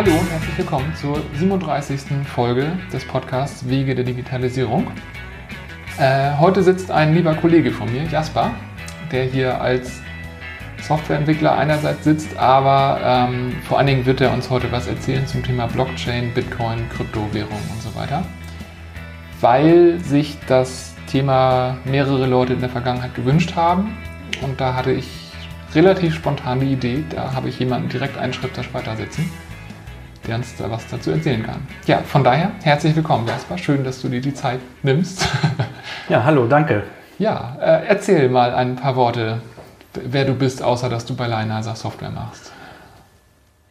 hallo und herzlich willkommen zur 37. Folge des Podcasts Wege der Digitalisierung. Äh, heute sitzt ein lieber Kollege von mir, Jasper, der hier als Softwareentwickler einerseits sitzt, aber ähm, vor allen Dingen wird er uns heute was erzählen zum Thema Blockchain, Bitcoin, Kryptowährung und so weiter, weil sich das Thema mehrere Leute in der Vergangenheit gewünscht haben und da hatte ich relativ spontan die Idee, da habe ich jemanden direkt einen Schritt weiter sitzen, der uns da was dazu erzählen kann. Ja, von daher herzlich willkommen, Jasper. Schön, dass du dir die Zeit nimmst. ja, hallo, danke. Ja, äh, erzähl mal ein paar Worte, wer du bist, außer dass du bei Lionizer Software machst.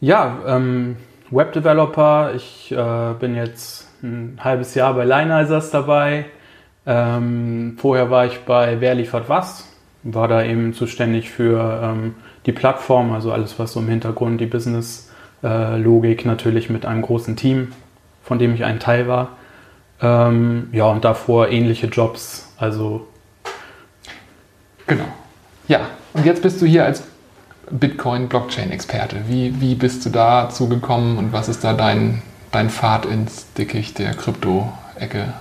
Ja, ähm, Webdeveloper. Ich äh, bin jetzt ein halbes Jahr bei Lineizers dabei. Ähm, vorher war ich bei Wer liefert was war da eben zuständig für ähm, die Plattform, also alles, was so im Hintergrund, die Business-Logik äh, natürlich mit einem großen Team, von dem ich ein Teil war. Ähm, ja, und davor ähnliche Jobs, also. Genau. Ja, und jetzt bist du hier als Bitcoin-Blockchain-Experte. Wie, wie bist du dazu gekommen und was ist da dein, dein Pfad ins Dickicht der Krypto-Ecke?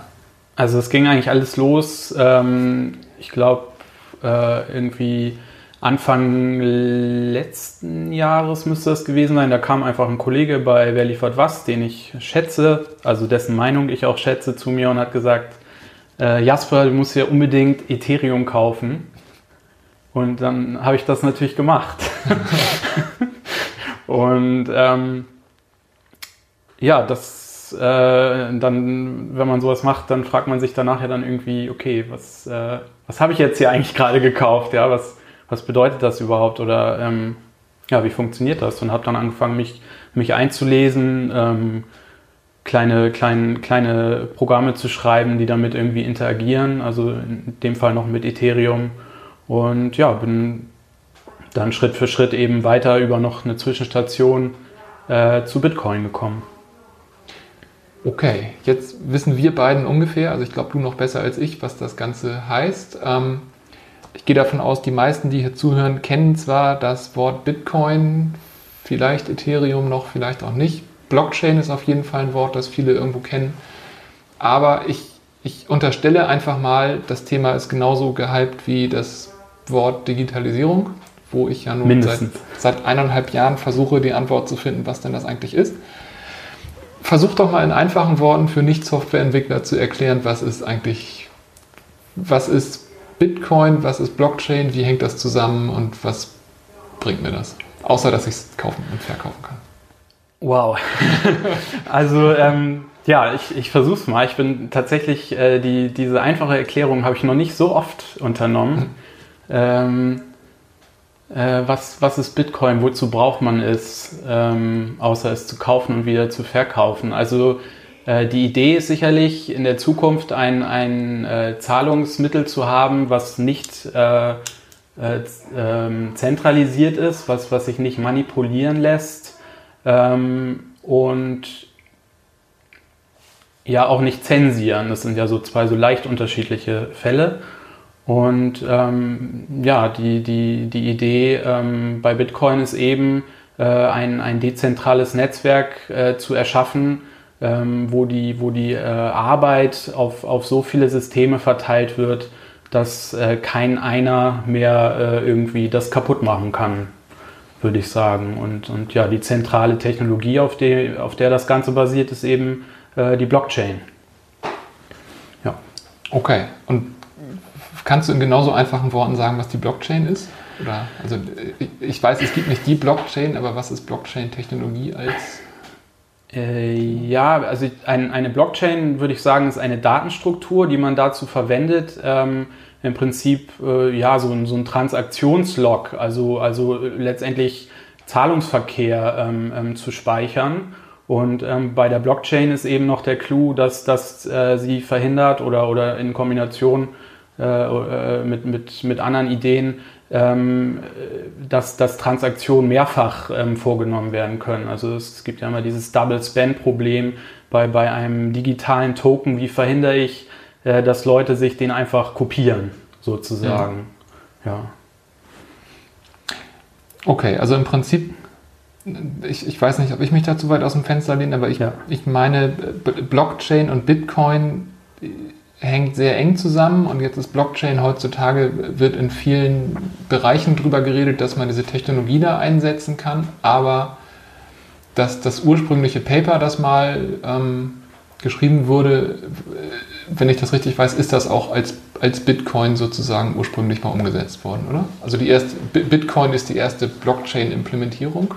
Also es ging eigentlich alles los. Ähm, ich glaube, äh, irgendwie Anfang letzten Jahres müsste das gewesen sein. Da kam einfach ein Kollege bei Wer liefert was, den ich schätze, also dessen Meinung ich auch schätze, zu mir und hat gesagt, äh, Jasper, du musst ja unbedingt Ethereum kaufen. Und dann habe ich das natürlich gemacht. und ähm, ja, das äh, dann, wenn man sowas macht, dann fragt man sich danach ja dann irgendwie, okay, was äh, was habe ich jetzt hier eigentlich gerade gekauft? Ja, was, was bedeutet das überhaupt? Oder ähm, ja, wie funktioniert das? Und habe dann angefangen, mich, mich einzulesen, ähm, kleine, kleine, kleine Programme zu schreiben, die damit irgendwie interagieren. Also in dem Fall noch mit Ethereum. Und ja, bin dann Schritt für Schritt eben weiter über noch eine Zwischenstation äh, zu Bitcoin gekommen. Okay, jetzt wissen wir beiden ungefähr, also ich glaube du noch besser als ich, was das Ganze heißt. Ähm, ich gehe davon aus, die meisten, die hier zuhören, kennen zwar das Wort Bitcoin, vielleicht Ethereum noch, vielleicht auch nicht. Blockchain ist auf jeden Fall ein Wort, das viele irgendwo kennen. Aber ich, ich unterstelle einfach mal, das Thema ist genauso gehypt wie das Wort Digitalisierung, wo ich ja nun seit, seit eineinhalb Jahren versuche, die Antwort zu finden, was denn das eigentlich ist versuch doch mal in einfachen Worten für Nicht-Softwareentwickler zu erklären, was ist eigentlich, was ist Bitcoin, was ist Blockchain, wie hängt das zusammen und was bringt mir das? Außer, dass ich es kaufen und verkaufen kann. Wow. also, ähm, ja, ich, ich versuche es mal. Ich bin tatsächlich, äh, die, diese einfache Erklärung habe ich noch nicht so oft unternommen. Mhm. Ähm, äh, was, was ist Bitcoin? Wozu braucht man es, ähm, außer es zu kaufen und wieder zu verkaufen? Also die Idee ist sicherlich in der Zukunft ein, ein äh, Zahlungsmittel zu haben, was nicht äh, äh, ähm, zentralisiert ist, was, was sich nicht manipulieren lässt ähm, und ja auch nicht zensieren. Das sind ja so zwei so leicht unterschiedliche Fälle. Und ähm, ja, die, die, die Idee ähm, bei Bitcoin ist eben, äh, ein, ein dezentrales Netzwerk äh, zu erschaffen, ähm, wo die, wo die äh, Arbeit auf, auf so viele Systeme verteilt wird, dass äh, kein einer mehr äh, irgendwie das kaputt machen kann, würde ich sagen. Und, und ja, die zentrale Technologie, auf, die, auf der das Ganze basiert, ist eben äh, die Blockchain. Ja. Okay. Und Kannst du in genauso einfachen Worten sagen, was die Blockchain ist? Oder, also ich weiß, es gibt nicht die Blockchain, aber was ist Blockchain-Technologie als? Äh, ja, also ein, eine Blockchain würde ich sagen, ist eine Datenstruktur, die man dazu verwendet, ähm, im Prinzip äh, ja so so ein Transaktionslog, also, also letztendlich Zahlungsverkehr ähm, ähm, zu speichern. Und ähm, bei der Blockchain ist eben noch der Clou, dass, dass äh, sie verhindert oder, oder in Kombination äh, äh, mit, mit, mit anderen Ideen, ähm, dass, dass Transaktionen mehrfach ähm, vorgenommen werden können. Also es gibt ja immer dieses Double Spend Problem bei, bei einem digitalen Token. Wie verhindere ich, äh, dass Leute sich den einfach kopieren, sozusagen? Ja. ja. Okay, also im Prinzip ich, ich weiß nicht, ob ich mich da zu weit aus dem Fenster lehne, aber ich, ja. ich meine, Blockchain und Bitcoin hängt sehr eng zusammen und jetzt ist Blockchain heutzutage, wird in vielen Bereichen darüber geredet, dass man diese Technologie da einsetzen kann, aber dass das ursprüngliche Paper, das mal ähm, geschrieben wurde, wenn ich das richtig weiß, ist das auch als, als Bitcoin sozusagen ursprünglich mal umgesetzt worden, oder? Also die erste, Bitcoin ist die erste Blockchain-Implementierung.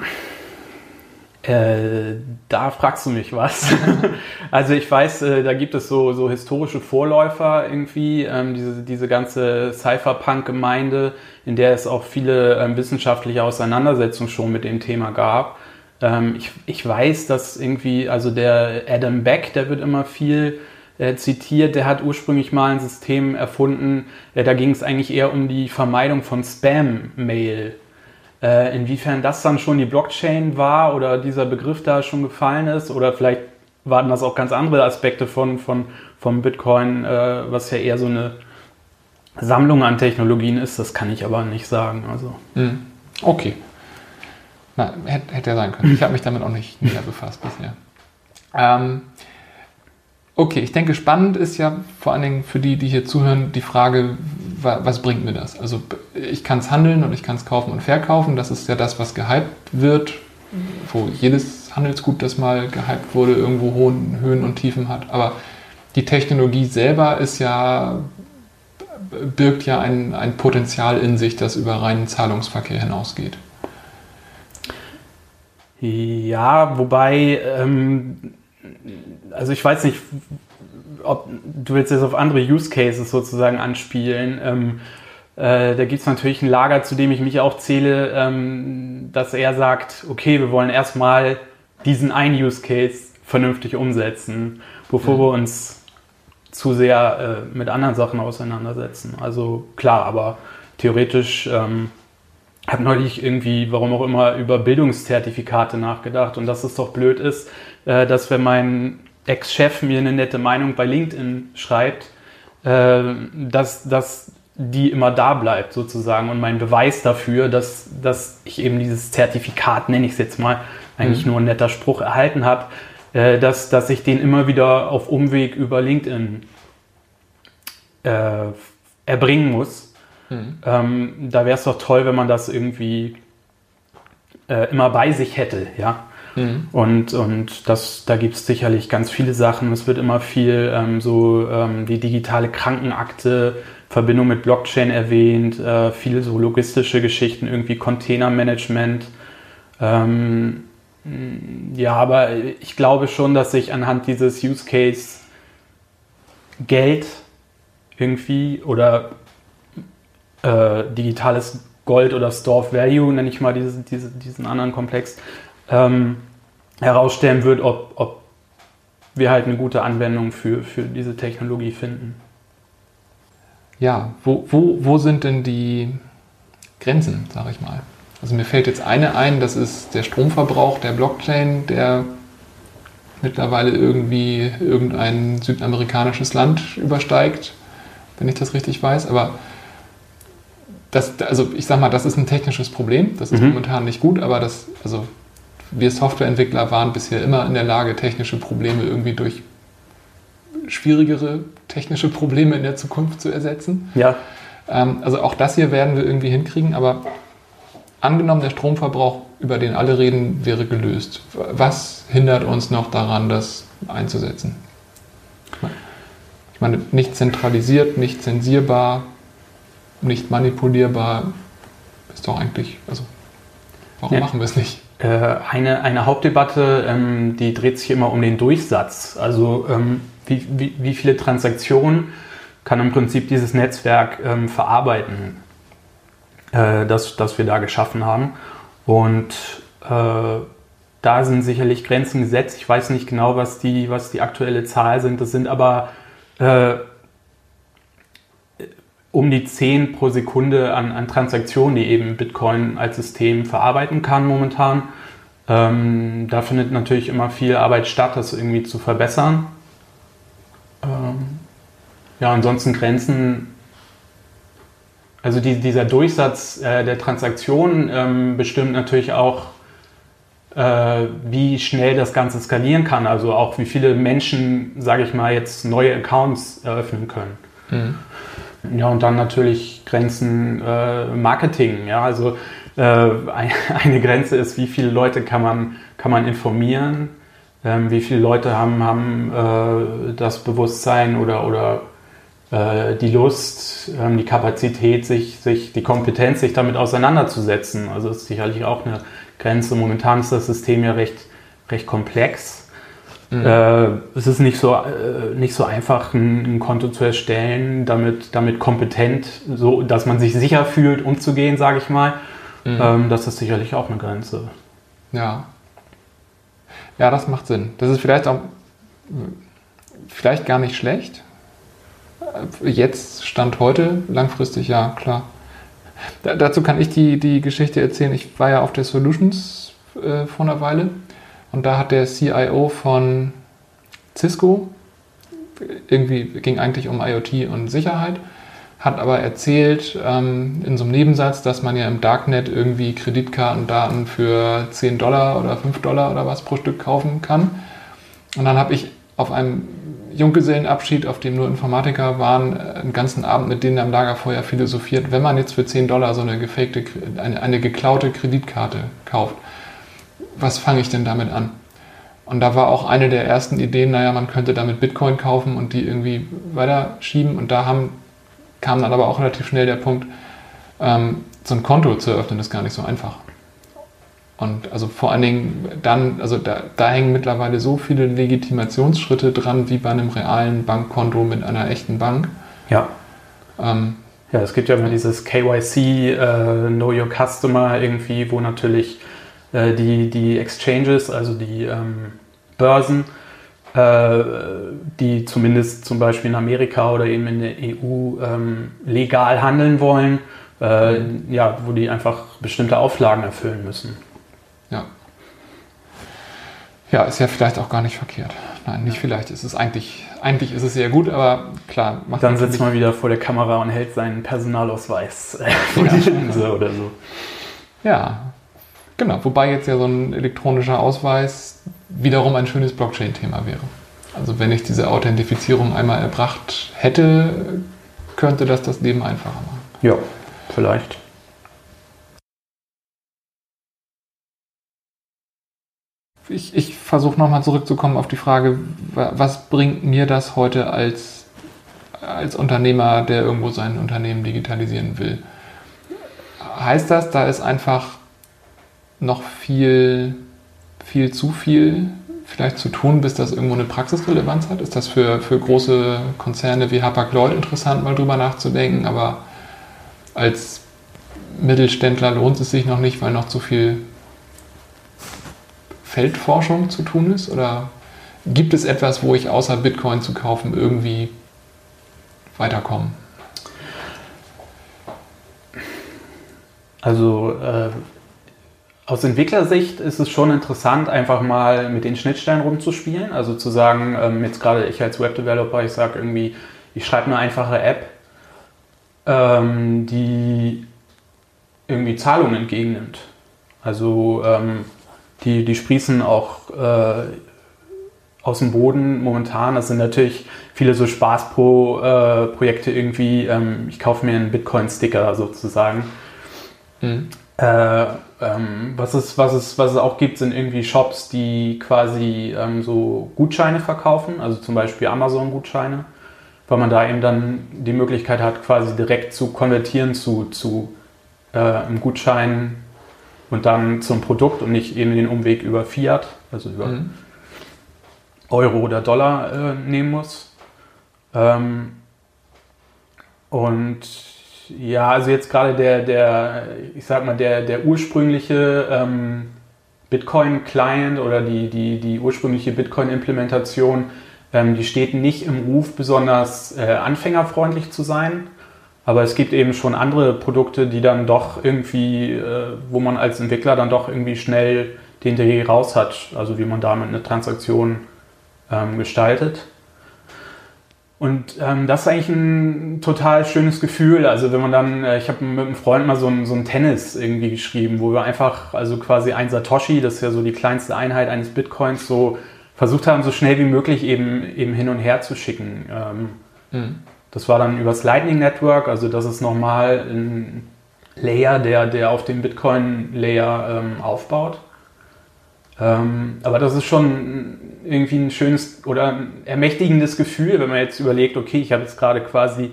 Äh, da fragst du mich was. also ich weiß, äh, da gibt es so, so historische Vorläufer irgendwie, ähm, diese, diese ganze Cypherpunk-Gemeinde, in der es auch viele ähm, wissenschaftliche Auseinandersetzungen schon mit dem Thema gab. Ähm, ich, ich weiß, dass irgendwie, also der Adam Beck, der wird immer viel äh, zitiert, der hat ursprünglich mal ein System erfunden, äh, da ging es eigentlich eher um die Vermeidung von Spam-Mail. Äh, inwiefern das dann schon die Blockchain war oder dieser Begriff da schon gefallen ist oder vielleicht waren das auch ganz andere Aspekte von, von, vom Bitcoin, äh, was ja eher so eine Sammlung an Technologien ist, das kann ich aber nicht sagen. Also. Mhm. Okay. Na, hätte, hätte ja sein können. Ich habe mich damit auch nicht näher befasst bisher. Ähm, okay, ich denke, spannend ist ja vor allen Dingen für die, die hier zuhören, die Frage, was bringt mir das? Also ich kann es handeln und ich kann es kaufen und verkaufen. Das ist ja das, was gehypt wird, wo jedes Handelsgut, das mal gehypt wurde, irgendwo hohen Höhen und Tiefen hat. Aber die Technologie selber ist ja, birgt ja ein, ein Potenzial in sich, das über reinen Zahlungsverkehr hinausgeht. Ja, wobei, ähm, also ich weiß nicht, ob du willst jetzt auf andere Use Cases sozusagen anspielen. Ähm, äh, da gibt es natürlich ein Lager, zu dem ich mich auch zähle, ähm, dass er sagt, okay, wir wollen erstmal diesen einen Use Case vernünftig umsetzen, bevor mhm. wir uns zu sehr äh, mit anderen Sachen auseinandersetzen. Also klar, aber theoretisch ähm, habe neulich irgendwie, warum auch immer, über Bildungszertifikate nachgedacht und dass es doch blöd ist, äh, dass wenn mein Ex-Chef mir eine nette Meinung bei LinkedIn schreibt, äh, dass, dass die immer da bleibt sozusagen und mein Beweis dafür, dass, dass ich eben dieses Zertifikat, nenne ich es jetzt mal, eigentlich mhm. nur ein netter Spruch erhalten habe, äh, dass, dass ich den immer wieder auf Umweg über LinkedIn äh, erbringen muss. Mhm. Ähm, da wäre es doch toll, wenn man das irgendwie äh, immer bei sich hätte, ja. Mhm. Und, und das, da gibt es sicherlich ganz viele Sachen. Es wird immer viel ähm, so ähm, die digitale Krankenakte, Verbindung mit Blockchain erwähnt, äh, viele so logistische Geschichten, irgendwie Containermanagement. Ähm, ja, aber ich glaube schon, dass sich anhand dieses Use Case Geld irgendwie oder äh, digitales Gold oder Store of Value, nenne ich mal diese, diese, diesen anderen Komplex, ähm, herausstellen wird, ob, ob wir halt eine gute Anwendung für, für diese Technologie finden. Ja, wo, wo, wo sind denn die Grenzen, sage ich mal? Also mir fällt jetzt eine ein, das ist der Stromverbrauch der Blockchain, der mittlerweile irgendwie irgendein südamerikanisches Land übersteigt, wenn ich das richtig weiß. Aber das, also ich sag mal, das ist ein technisches Problem. Das ist mhm. momentan nicht gut, aber das, also wir Softwareentwickler waren bisher immer in der Lage, technische Probleme irgendwie durch schwierigere technische Probleme in der Zukunft zu ersetzen. Ja. Ähm, also auch das hier werden wir irgendwie hinkriegen, aber angenommen, der Stromverbrauch, über den alle reden, wäre gelöst. Was hindert uns noch daran, das einzusetzen? Ich meine, nicht zentralisiert, nicht zensierbar, nicht manipulierbar, ist doch eigentlich, also warum ja. machen wir es nicht? Äh, eine, eine Hauptdebatte, ähm, die dreht sich immer um den Durchsatz. Also ähm, wie, wie, wie, viele Transaktionen kann im Prinzip dieses Netzwerk ähm, verarbeiten, äh, das, das wir da geschaffen haben. Und äh, da sind sicherlich Grenzen gesetzt. Ich weiß nicht genau, was die, was die aktuelle Zahl sind. Das sind aber äh, um die 10 pro Sekunde an, an, Transaktionen, die eben Bitcoin als System verarbeiten kann momentan. Ähm, da findet natürlich immer viel Arbeit statt, das irgendwie zu verbessern. Ähm, ja, ansonsten Grenzen. Also die, dieser Durchsatz äh, der Transaktionen ähm, bestimmt natürlich auch äh, wie schnell das Ganze skalieren kann. Also auch wie viele Menschen, sage ich mal, jetzt neue Accounts eröffnen können. Mhm. Ja, und dann natürlich Grenzen äh, Marketing. Ja, also äh, eine Grenze ist, wie viele Leute kann man, kann man informieren, ähm, wie viele Leute haben, haben äh, das Bewusstsein oder, oder äh, die Lust, ähm, die Kapazität, sich, sich, die Kompetenz, sich damit auseinanderzusetzen. Also das ist sicherlich auch eine Grenze. Momentan ist das System ja recht, recht komplex. Mhm. Äh, es ist nicht so, äh, nicht so einfach, ein, ein, Konto zu erstellen, damit, damit kompetent, so, dass man sich sicher fühlt, umzugehen, sage ich mal. Mhm. Ähm, das ist sicherlich auch eine Grenze. Ja. Ja, das macht Sinn. Das ist vielleicht auch vielleicht gar nicht schlecht. Jetzt, Stand heute, langfristig ja, klar. Da, dazu kann ich die, die Geschichte erzählen. Ich war ja auf der Solutions äh, vor einer Weile und da hat der CIO von Cisco, irgendwie ging eigentlich um IoT und Sicherheit, hat aber erzählt ähm, in so einem Nebensatz, dass man ja im Darknet irgendwie Kreditkartendaten für 10 Dollar oder 5 Dollar oder was pro Stück kaufen kann. Und dann habe ich auf einem Junggesellenabschied, auf dem nur Informatiker waren, einen ganzen Abend mit denen am Lagerfeuer philosophiert, wenn man jetzt für 10 Dollar so eine gefakte, eine, eine geklaute Kreditkarte kauft, was fange ich denn damit an? Und da war auch eine der ersten Ideen, naja, man könnte damit Bitcoin kaufen und die irgendwie weiterschieben. Und da haben, kam dann aber auch relativ schnell der Punkt, ähm, so ein Konto zu eröffnen, ist gar nicht so einfach. Und also vor allen Dingen dann, also da, da hängen mittlerweile so viele Legitimationsschritte dran, wie bei einem realen Bankkonto mit einer echten Bank. Ja. Ähm, ja, es gibt ja immer dieses KYC, äh, Know Your Customer irgendwie, wo natürlich äh, die, die Exchanges, also die ähm, Börsen, äh, die zumindest zum Beispiel in Amerika oder eben in der EU ähm, legal handeln wollen, äh, ja, wo die einfach bestimmte Auflagen erfüllen müssen. Ja. Ja, ist ja vielleicht auch gar nicht verkehrt. Nein, nicht vielleicht. Es ist eigentlich, eigentlich ist es sehr gut, aber klar. Macht Dann sitzt man wieder vor der Kamera und hält seinen Personalausweis äh, vor die Linse oder so. Ja, genau. Wobei jetzt ja so ein elektronischer Ausweis wiederum ein schönes Blockchain-Thema wäre. Also wenn ich diese Authentifizierung einmal erbracht hätte, könnte das das Leben einfacher machen. Ja, vielleicht. ich, ich versuche nochmal zurückzukommen auf die Frage, was bringt mir das heute als, als Unternehmer, der irgendwo sein Unternehmen digitalisieren will? Heißt das, da ist einfach noch viel, viel zu viel vielleicht zu tun, bis das irgendwo eine Praxisrelevanz hat? Ist das für, für große Konzerne wie Hapag-Lloyd interessant, mal drüber nachzudenken? Aber als Mittelständler lohnt es sich noch nicht, weil noch zu viel Feldforschung zu tun ist? Oder gibt es etwas, wo ich außer Bitcoin zu kaufen irgendwie weiterkomme? Also äh, aus Entwicklersicht ist es schon interessant, einfach mal mit den Schnittstellen rumzuspielen. Also zu sagen, ähm, jetzt gerade ich als Webdeveloper, ich sage irgendwie, ich schreibe eine einfache App, ähm, die irgendwie Zahlungen entgegennimmt. Also ähm, die, die sprießen auch äh, aus dem Boden momentan. Das sind natürlich viele so Spaß-Pro-Projekte äh, irgendwie. Ähm, ich kaufe mir einen Bitcoin-Sticker sozusagen. Mhm. Äh, ähm, was, es, was, es, was es auch gibt, sind irgendwie Shops, die quasi ähm, so Gutscheine verkaufen, also zum Beispiel Amazon-Gutscheine, weil man da eben dann die Möglichkeit hat, quasi direkt zu konvertieren zu, zu äh, einem Gutschein und dann zum Produkt und nicht eben den Umweg über Fiat, also über mhm. Euro oder Dollar äh, nehmen muss. Ähm, und ja, also jetzt gerade der, der, ich sag mal, der, der ursprüngliche ähm, Bitcoin-Client oder die, die, die ursprüngliche Bitcoin-Implementation, ähm, die steht nicht im Ruf, besonders äh, anfängerfreundlich zu sein. Aber es gibt eben schon andere Produkte, die dann doch irgendwie, äh, wo man als Entwickler dann doch irgendwie schnell den Dreh raus hat, also wie man damit eine Transaktion ähm, gestaltet. Und ähm, das ist eigentlich ein total schönes Gefühl. Also wenn man dann, äh, ich habe mit einem Freund mal so ein, so ein Tennis irgendwie geschrieben, wo wir einfach, also quasi ein Satoshi, das ist ja so die kleinste Einheit eines Bitcoins, so versucht haben, so schnell wie möglich eben, eben hin und her zu schicken. Ähm, mhm. Das war dann übers Lightning Network, also das ist nochmal ein Layer, der, der auf dem Bitcoin-Layer ähm, aufbaut. Ähm, aber das ist schon irgendwie ein schönes oder ein ermächtigendes Gefühl, wenn man jetzt überlegt, okay, ich habe jetzt gerade quasi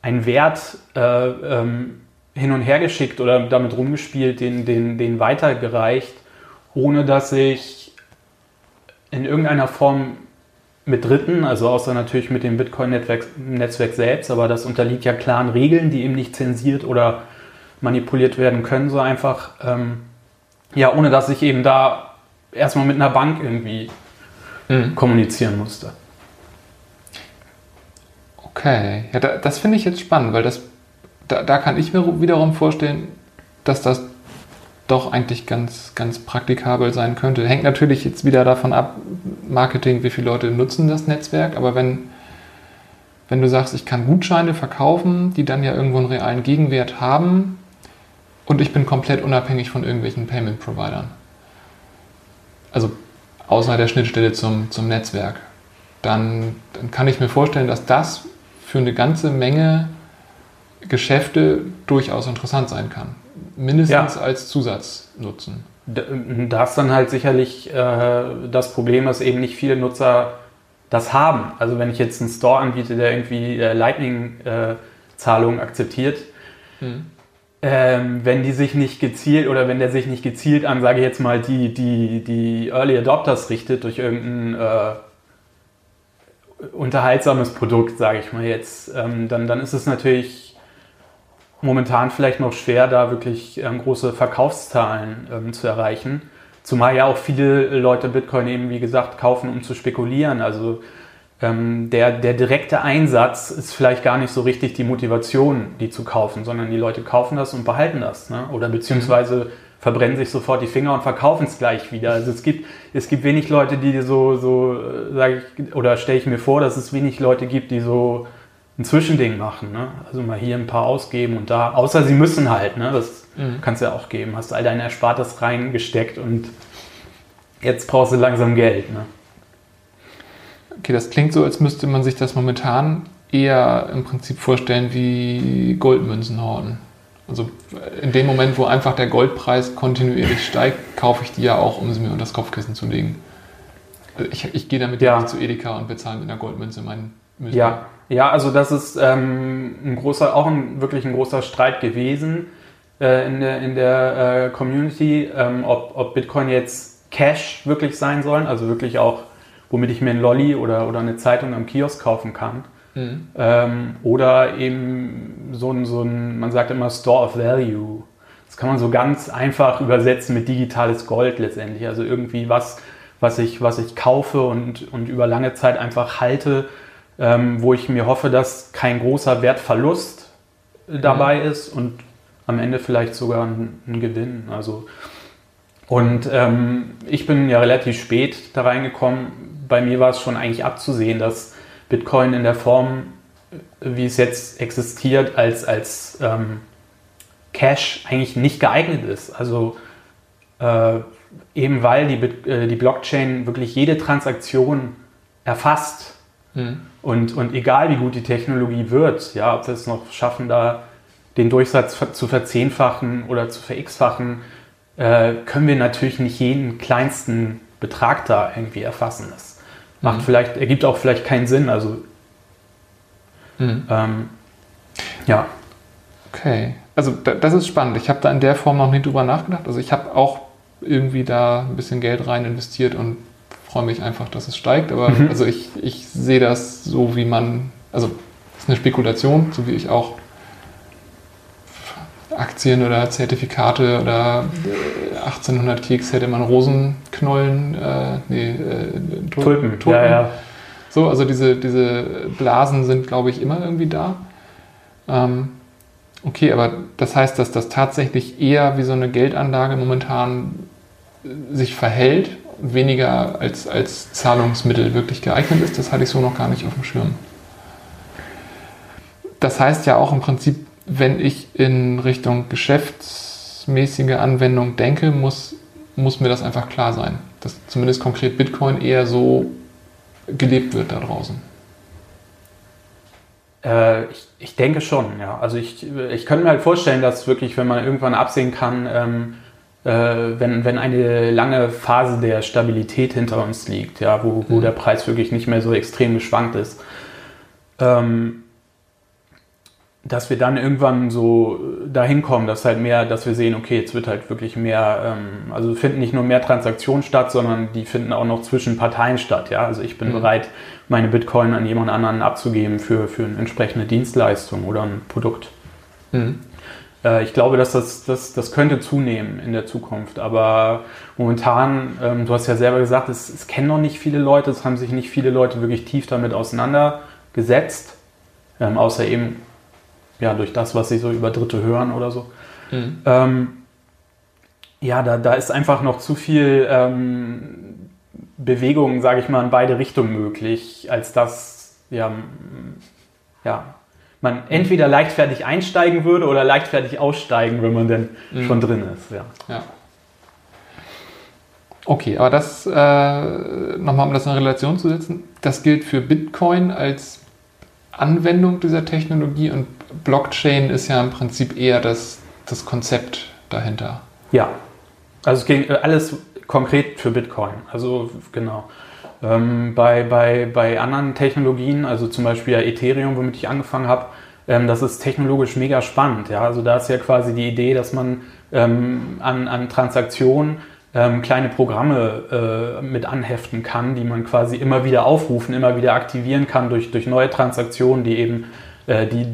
einen Wert äh, ähm, hin und her geschickt oder damit rumgespielt, den, den, den weitergereicht, ohne dass ich in irgendeiner Form mit Dritten, also außer natürlich mit dem Bitcoin-Netzwerk Netzwerk selbst, aber das unterliegt ja klaren Regeln, die eben nicht zensiert oder manipuliert werden können, so einfach. Ähm, ja, ohne dass ich eben da erstmal mit einer Bank irgendwie mhm. kommunizieren musste. Okay, ja, da, das finde ich jetzt spannend, weil das, da, da kann ich mir wiederum vorstellen, dass das doch eigentlich ganz, ganz praktikabel sein könnte. Hängt natürlich jetzt wieder davon ab, Marketing, wie viele Leute nutzen das Netzwerk, aber wenn, wenn du sagst, ich kann Gutscheine verkaufen, die dann ja irgendwo einen realen Gegenwert haben und ich bin komplett unabhängig von irgendwelchen Payment-Providern, also außer der Schnittstelle zum, zum Netzwerk, dann, dann kann ich mir vorstellen, dass das für eine ganze Menge Geschäfte durchaus interessant sein kann. Mindestens ja. als Zusatznutzen. Da ist dann halt sicherlich äh, das Problem, dass eben nicht viele Nutzer das haben. Also wenn ich jetzt einen Store anbiete, der irgendwie äh, Lightning-Zahlungen äh, akzeptiert, hm ähm, wenn die sich nicht gezielt oder wenn der sich nicht gezielt an, sage ich jetzt mal, die, die, die Early Adopters richtet durch irgendein äh, unterhaltsames Produkt, sage ich mal jetzt, ähm, dann, dann ist es natürlich momentan vielleicht noch schwer, da wirklich ähm, große Verkaufszahlen ähm, zu erreichen. Zumal ja auch viele Leute Bitcoin eben, wie gesagt, kaufen, um zu spekulieren. Also ähm, der, der direkte Einsatz ist vielleicht gar nicht so richtig die Motivation, die zu kaufen, sondern die Leute kaufen das und behalten das. Ne? Oder beziehungsweise verbrennen sich sofort die Finger und verkaufen es gleich wieder. Also es gibt, es gibt wenig Leute, die so, so äh, sage ich, oder stelle ich mir vor, dass es wenig Leute gibt, die so ein Zwischending machen. Ne? Also mal hier ein paar ausgeben und da, außer sie müssen halt, ne? das mhm. kannst du ja auch geben. Hast all dein Erspartes reingesteckt und jetzt brauchst du langsam Geld. Ne? Okay, das klingt so, als müsste man sich das momentan eher im Prinzip vorstellen wie Goldmünzen horten. Also in dem Moment, wo einfach der Goldpreis kontinuierlich steigt, kaufe ich die ja auch, um sie mir unter das Kopfkissen zu legen. Also ich, ich gehe damit ja. zu Edeka und bezahle mit einer Goldmünze meinen Müsli. Ja. ja, also das ist ähm, ein großer, auch ein, wirklich ein großer Streit gewesen äh, in der, in der äh, Community, ähm, ob, ob Bitcoin jetzt Cash wirklich sein sollen, also wirklich auch womit ich mir ein Lolli oder, oder eine Zeitung am Kiosk kaufen kann. Mhm. Ähm, oder eben so ein, so ein, man sagt immer Store of Value. Das kann man so ganz einfach übersetzen mit digitales Gold letztendlich. Also irgendwie was, was ich, was ich kaufe und, und über lange Zeit einfach halte, ähm, wo ich mir hoffe, dass kein großer Wertverlust dabei mhm. ist und am Ende vielleicht sogar ein, ein Gewinn. Also und ähm, ich bin ja relativ spät da reingekommen, bei mir war es schon eigentlich abzusehen, dass Bitcoin in der Form, wie es jetzt existiert, als, als ähm, Cash eigentlich nicht geeignet ist. Also äh, eben weil die, äh, die Blockchain wirklich jede Transaktion erfasst. Mhm. Und, und egal wie gut die Technologie wird, ja, ob wir es noch schaffen, da den Durchsatz zu verzehnfachen oder zu verx-fachen, äh, können wir natürlich nicht jeden kleinsten Betrag da irgendwie erfassen. Das macht mhm. vielleicht, ergibt auch vielleicht keinen Sinn. Also mhm. ähm, ja. Okay. Also das ist spannend. Ich habe da in der Form noch nie drüber nachgedacht. Also ich habe auch irgendwie da ein bisschen Geld rein investiert und freue mich einfach, dass es steigt. Aber mhm. also ich, ich sehe das so, wie man, also es ist eine Spekulation, so wie ich auch Aktien oder Zertifikate oder 1800 äh, Keks hätte man Rosenknollen, äh, nee, äh, Tulpen. Tulpen. Ja, ja. So, also diese, diese Blasen sind, glaube ich, immer irgendwie da. Ähm, okay, aber das heißt, dass das tatsächlich eher wie so eine Geldanlage momentan äh, sich verhält, weniger als, als Zahlungsmittel wirklich geeignet ist, das hatte ich so noch gar nicht auf dem Schirm. das heißt ja auch im Prinzip, wenn ich in Richtung geschäftsmäßige Anwendung denke, muss, muss mir das einfach klar sein, dass zumindest konkret Bitcoin eher so gelebt wird da draußen. Äh, ich, ich, denke schon, ja. Also ich, ich könnte mir halt vorstellen, dass wirklich, wenn man irgendwann absehen kann, ähm, äh, wenn, wenn eine lange Phase der Stabilität hinter uns liegt, ja, wo, wo mhm. der Preis wirklich nicht mehr so extrem geschwankt ist, ähm, dass wir dann irgendwann so dahin kommen, dass halt mehr, dass wir sehen, okay, jetzt wird halt wirklich mehr, ähm, also finden nicht nur mehr Transaktionen statt, sondern die finden auch noch zwischen Parteien statt. Ja, also ich bin mhm. bereit, meine Bitcoin an jemand anderen abzugeben für, für eine entsprechende Dienstleistung oder ein Produkt. Mhm. Äh, ich glaube, dass das, das, das könnte zunehmen in der Zukunft, aber momentan, ähm, du hast ja selber gesagt, es, es kennen noch nicht viele Leute, es haben sich nicht viele Leute wirklich tief damit auseinandergesetzt, ähm, außer eben ja, durch das, was sie so über Dritte hören oder so. Mhm. Ähm, ja, da, da ist einfach noch zu viel ähm, Bewegung, sage ich mal, in beide Richtungen möglich, als dass ja, ja, man entweder leichtfertig einsteigen würde oder leichtfertig aussteigen, wenn man denn mhm. schon drin ist. Ja. ja. Okay, aber das äh, nochmal, um das in Relation zu setzen, das gilt für Bitcoin als Anwendung dieser Technologie und Blockchain ist ja im Prinzip eher das, das Konzept dahinter. Ja, also es ging äh, alles konkret für Bitcoin. Also genau. Ähm, bei, bei, bei anderen Technologien, also zum Beispiel Ethereum, womit ich angefangen habe, ähm, das ist technologisch mega spannend. Ja? Also da ist ja quasi die Idee, dass man ähm, an, an Transaktionen ähm, kleine Programme äh, mit anheften kann, die man quasi immer wieder aufrufen, immer wieder aktivieren kann durch, durch neue Transaktionen, die eben äh, die,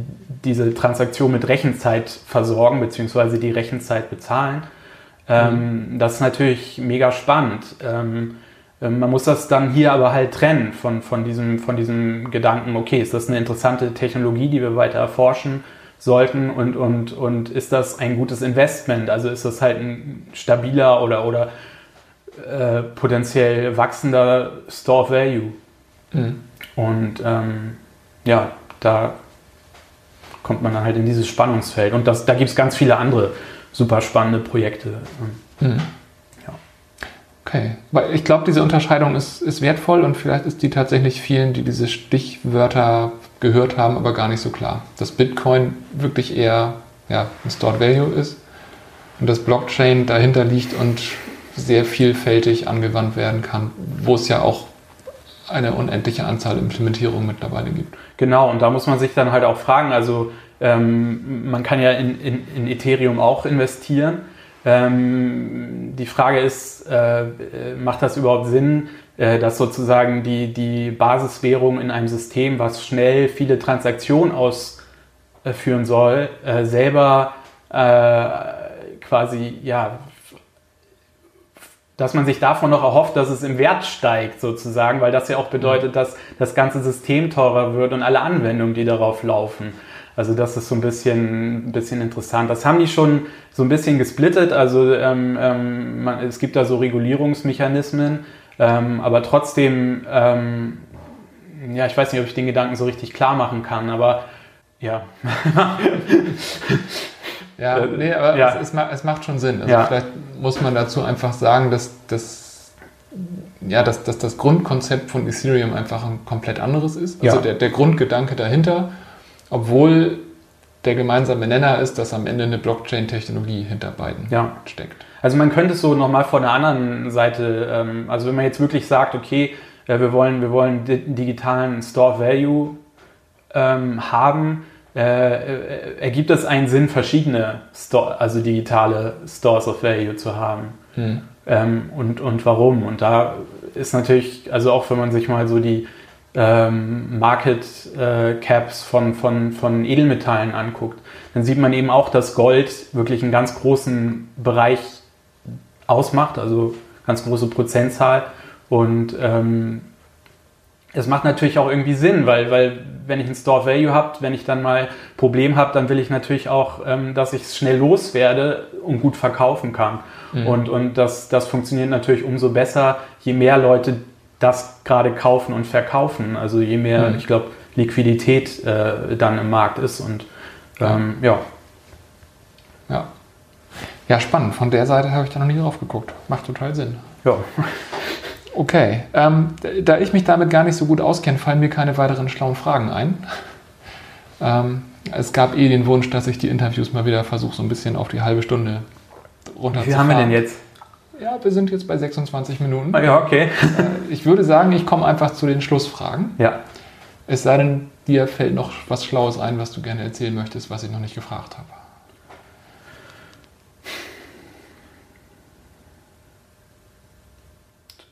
diese Transaktion mit Rechenzeit versorgen, beziehungsweise die Rechenzeit bezahlen. Ähm, mhm. Das ist natürlich mega spannend. Ähm, ähm, man muss das dann hier aber halt trennen von, von, diesem, von diesem Gedanken, okay, ist das eine interessante Technologie, die wir weiter erforschen? sollten und, und, und ist das ein gutes Investment? Also ist das halt ein stabiler oder, oder äh, potenziell wachsender Store of Value? Mhm. Und ähm, ja, da kommt man dann halt in dieses Spannungsfeld. Und das, da gibt es ganz viele andere super spannende Projekte. Mhm. Okay, weil ich glaube, diese Unterscheidung ist, ist wertvoll und vielleicht ist die tatsächlich vielen, die diese Stichwörter gehört haben, aber gar nicht so klar. Dass Bitcoin wirklich eher ja, ein Stored Value ist und das Blockchain dahinter liegt und sehr vielfältig angewandt werden kann, wo es ja auch eine unendliche Anzahl Implementierungen mittlerweile gibt. Genau, und da muss man sich dann halt auch fragen, also ähm, man kann ja in, in, in Ethereum auch investieren ähm, die Frage ist, äh, macht das überhaupt Sinn, äh, dass sozusagen die, die Basiswährung in einem System, was schnell viele Transaktionen ausführen soll, äh, selber äh, quasi, ja, dass man sich davon noch erhofft, dass es im Wert steigt sozusagen, weil das ja auch bedeutet, dass das ganze System teurer wird und alle Anwendungen, die darauf laufen. Also das ist so ein bisschen, ein bisschen interessant. Das haben die schon so ein bisschen gesplittet. Also ähm, ähm, man, es gibt da so Regulierungsmechanismen, ähm, aber trotzdem, ähm, ja, ich weiß nicht, ob ich den Gedanken so richtig klar machen kann, aber ja. ja, äh, nee, aber ja. Es, es, es, macht schon Sinn. Also ja. vielleicht muss man dazu einfach sagen, dass, dass, ja, dass, dass das Grundkonzept von Ethereum einfach ein komplett anderes ist. Also ja. der, der Grundgedanke dahinter obwohl der gemeinsame Nenner ist, dass am Ende eine Blockchain-Technologie hinter beiden ja. steckt. Also man könnte es so nochmal von der anderen Seite, ähm, also wenn man jetzt wirklich sagt, okay, äh, wir wollen, wir wollen digitalen Store Value ähm, haben, äh, äh, ergibt es einen Sinn, verschiedene Store, also digitale Stores of Value zu haben. Hm. Ähm, und, und warum? Und da ist natürlich, also auch wenn man sich mal so die ähm, Market äh, Caps von, von, von Edelmetallen anguckt, dann sieht man eben auch, dass Gold wirklich einen ganz großen Bereich ausmacht, also ganz große Prozentzahl. Und ähm, es macht natürlich auch irgendwie Sinn, weil, weil wenn ich ein Store Value habe, wenn ich dann mal Problem habe, dann will ich natürlich auch, ähm, dass ich es schnell loswerde und gut verkaufen kann. Mhm. Und, und das, das funktioniert natürlich umso besser, je mehr Leute das gerade kaufen und verkaufen. Also je mehr, mhm. ich glaube, Liquidität äh, dann im Markt ist. Und ähm, ja. Ja. Ja, spannend. Von der Seite habe ich da noch nie drauf geguckt. Macht total Sinn. Ja. Okay. Ähm, da ich mich damit gar nicht so gut auskenne, fallen mir keine weiteren schlauen Fragen ein. Ähm, es gab eh den Wunsch, dass ich die Interviews mal wieder versuche, so ein bisschen auf die halbe Stunde runterzufahren. Wie haben wir denn jetzt? Ja, wir sind jetzt bei 26 Minuten. Ah, ja, okay. Äh, ich würde sagen, ich komme einfach zu den Schlussfragen. Ja. Es sei denn, dir fällt noch was Schlaues ein, was du gerne erzählen möchtest, was ich noch nicht gefragt habe.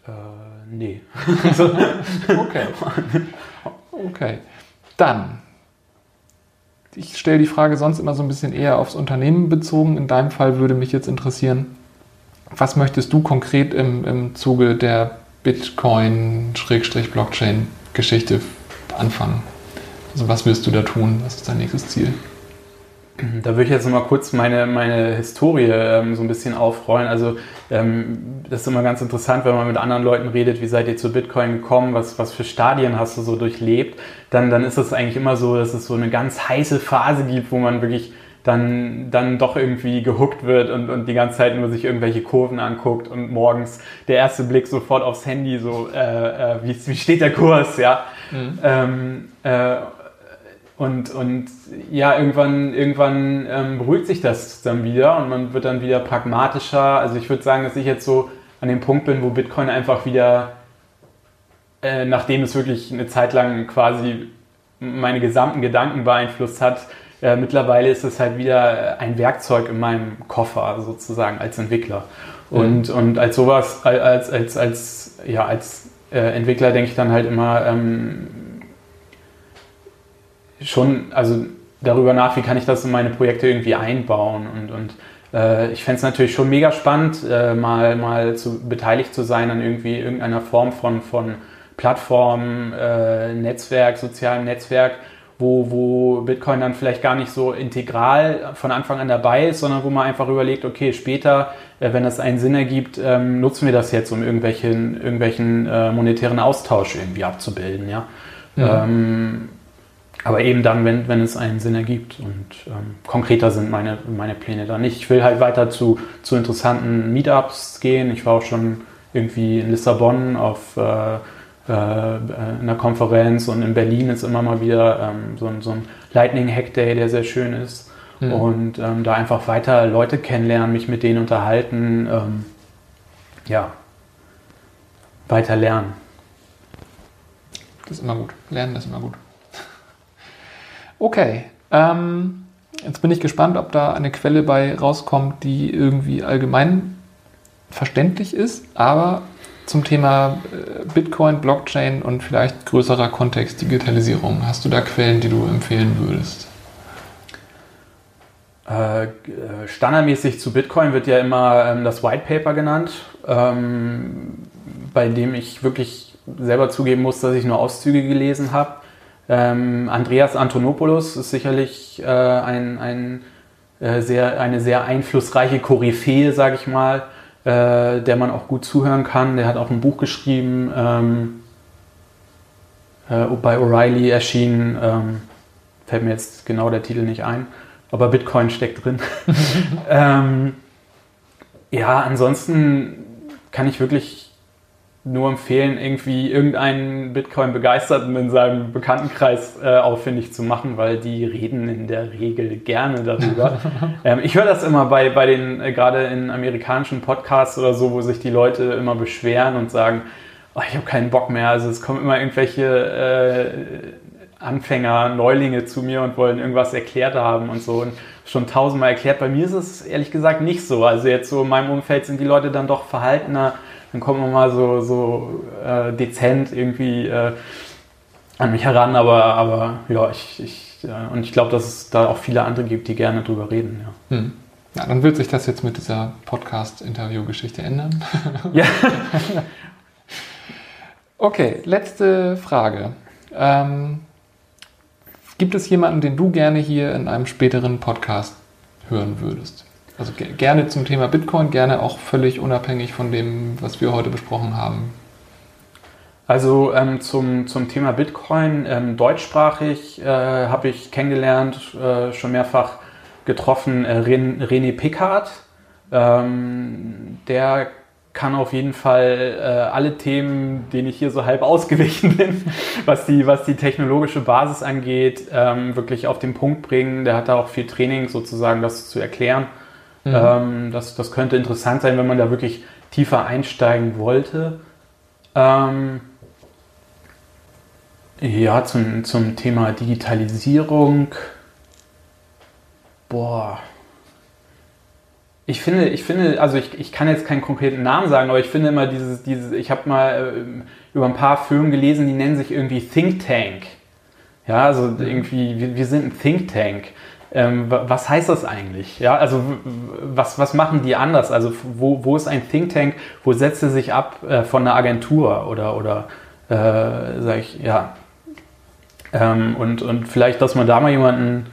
Äh, nee. okay. Okay. Dann. Ich stelle die Frage sonst immer so ein bisschen eher aufs Unternehmen bezogen. In deinem Fall würde mich jetzt interessieren, was möchtest du konkret im, im Zuge der Bitcoin-Blockchain-Geschichte anfangen? Also was wirst du da tun? Was ist dein nächstes Ziel? Da würde ich jetzt nochmal kurz meine, meine Historie ähm, so ein bisschen aufrollen. Also ähm, das ist immer ganz interessant, wenn man mit anderen Leuten redet, wie seid ihr zu Bitcoin gekommen, was, was für Stadien hast du so durchlebt, dann, dann ist es eigentlich immer so, dass es so eine ganz heiße Phase gibt, wo man wirklich dann, dann doch irgendwie gehuckt wird und, und die ganze Zeit nur sich irgendwelche Kurven anguckt und morgens der erste Blick sofort aufs Handy, so äh, äh, wie, wie steht der Kurs, ja. Mhm. Ähm, äh, und, und ja, irgendwann, irgendwann ähm, beruhigt sich das dann wieder und man wird dann wieder pragmatischer. Also ich würde sagen, dass ich jetzt so an dem Punkt bin, wo Bitcoin einfach wieder, äh, nachdem es wirklich eine Zeit lang quasi meine gesamten Gedanken beeinflusst hat, äh, mittlerweile ist es halt wieder ein Werkzeug in meinem Koffer sozusagen als Entwickler. Mhm. Und, mhm. und als sowas, als, als, als, ja, als äh, Entwickler denke ich dann halt immer ähm, schon, also darüber nach, wie kann ich das in meine Projekte irgendwie einbauen und, und äh, ich fände es natürlich schon mega spannend, äh, mal, mal zu, beteiligt zu sein an irgendwie irgendeiner Form von, von Plattform, äh, Netzwerk, sozialem Netzwerk, wo, wo Bitcoin dann vielleicht gar nicht so integral von Anfang an dabei ist, sondern wo man einfach überlegt, okay, später, äh, wenn das einen Sinn ergibt, ähm, nutzen wir das jetzt, um irgendwelchen, irgendwelchen äh, monetären Austausch irgendwie abzubilden. Ja? ja. Ähm, aber eben dann, wenn, wenn es einen Sinn ergibt. Und ähm, konkreter sind meine, meine Pläne dann nicht. Ich will halt weiter zu, zu interessanten Meetups gehen. Ich war auch schon irgendwie in Lissabon auf äh, äh, einer Konferenz und in Berlin ist immer mal wieder ähm, so, ein, so ein Lightning Hack Day, der sehr schön ist. Mhm. Und ähm, da einfach weiter Leute kennenlernen, mich mit denen unterhalten. Ähm, ja, weiter lernen. Das ist immer gut. Lernen ist immer gut. Okay. Ähm, jetzt bin ich gespannt, ob da eine Quelle bei rauskommt, die irgendwie allgemein verständlich ist, aber zum Thema äh, Bitcoin, Blockchain und vielleicht größerer Kontext Digitalisierung. Hast du da Quellen, die du empfehlen würdest? Äh, standardmäßig zu Bitcoin wird ja immer ähm, das White Paper genannt, ähm, bei dem ich wirklich selber zugeben muss, dass ich nur Auszüge gelesen habe. Ähm, Andreas Antonopoulos ist sicherlich äh, ein, ein, äh, sehr, eine sehr einflussreiche Koryphäe, sage ich mal, äh, der man auch gut zuhören kann. Der hat auch ein Buch geschrieben, ähm, äh, bei O'Reilly erschienen, ähm, fällt mir jetzt genau der Titel nicht ein, aber Bitcoin steckt drin. ähm, ja, ansonsten kann ich wirklich nur empfehlen, irgendwie irgendeinen Bitcoin-Begeisterten in seinem Bekanntenkreis äh, auffindig zu machen, weil die reden in der Regel gerne darüber. ähm, ich höre das immer bei, bei den, äh, gerade in amerikanischen Podcasts oder so, wo sich die Leute immer beschweren und sagen, oh, ich habe keinen Bock mehr. Also es kommen immer irgendwelche äh, Anfänger, Neulinge zu mir und wollen irgendwas erklärt haben und so. Und schon tausendmal erklärt. Bei mir ist es ehrlich gesagt nicht so. Also jetzt so in meinem Umfeld sind die Leute dann doch verhaltener dann kommt man mal so, so äh, dezent irgendwie äh, an mich heran, aber, aber ja, ich, ich ja, und ich glaube, dass es da auch viele andere gibt, die gerne drüber reden. Ja. Hm. Ja, dann wird sich das jetzt mit dieser Podcast-Interview-Geschichte ändern. Ja. okay, letzte Frage. Ähm, gibt es jemanden, den du gerne hier in einem späteren Podcast hören würdest? Also gerne zum Thema Bitcoin, gerne auch völlig unabhängig von dem, was wir heute besprochen haben. Also ähm, zum, zum Thema Bitcoin, ähm, deutschsprachig äh, habe ich kennengelernt, äh, schon mehrfach getroffen, äh, René Pickard. Ähm, der kann auf jeden Fall äh, alle Themen, denen ich hier so halb ausgewichen bin, was die, was die technologische Basis angeht, ähm, wirklich auf den Punkt bringen. Der hat da auch viel Training sozusagen, das zu erklären. Mhm. Ähm, das, das könnte interessant sein, wenn man da wirklich tiefer einsteigen wollte. Ähm, ja, zum, zum Thema Digitalisierung. Boah, ich finde, ich finde, also ich, ich kann jetzt keinen konkreten Namen sagen, aber ich finde immer dieses, dieses ich habe mal äh, über ein paar Firmen gelesen, die nennen sich irgendwie Think Tank. Ja, also mhm. irgendwie, wir, wir sind ein Think Tank. Ähm, was heißt das eigentlich? Ja, also was, was machen die anders? Also wo, wo ist ein Think Tank? Wo setzt er sich ab äh, von einer Agentur oder, oder äh, sag ich, ja. Ähm, und, und vielleicht, dass man da mal jemanden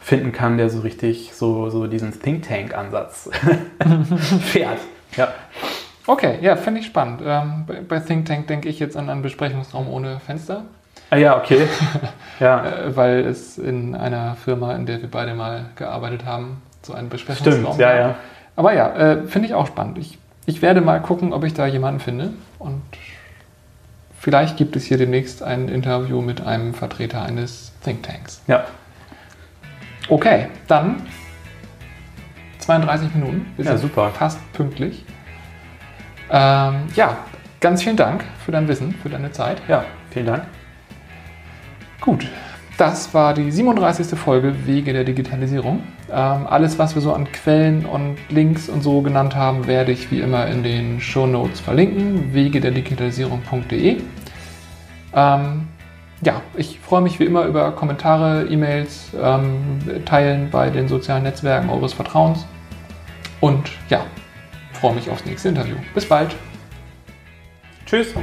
finden kann, der so richtig so, so diesen Think Tank-Ansatz fährt. Ja. Okay, ja, finde ich spannend. Ähm, bei, bei, Think Tank denke ich jetzt an einen Besprechungsraum ohne Fenster. Ah ja, okay. ja. Äh, weil es in einer Firma, in der wir beide mal gearbeitet haben, so einen Besprechungsraum Stimmt, ja, ja. Aber ja, äh, finde ich auch spannend. Ich, ich werde mal gucken, ob ich da jemanden finde. Und vielleicht gibt es hier demnächst ein Interview mit einem Vertreter eines Think Tanks. Ja. Okay, dann 32 Minuten. Wir ja, super. Fast pünktlich. Ähm, ja, ganz vielen Dank für dein Wissen, für deine Zeit. Ja, vielen Dank. Gut, das war die 37. Folge Wege der Digitalisierung. Ähm, alles, was wir so an Quellen und Links und so genannt haben, werde ich wie immer in den Show Notes verlinken. Wege der Digitalisierung.de. Ähm, ja, ich freue mich wie immer über Kommentare, E-Mails, ähm, Teilen bei den sozialen Netzwerken eures Vertrauens. Und ja, freue mich aufs nächste Interview. Bis bald. Tschüss.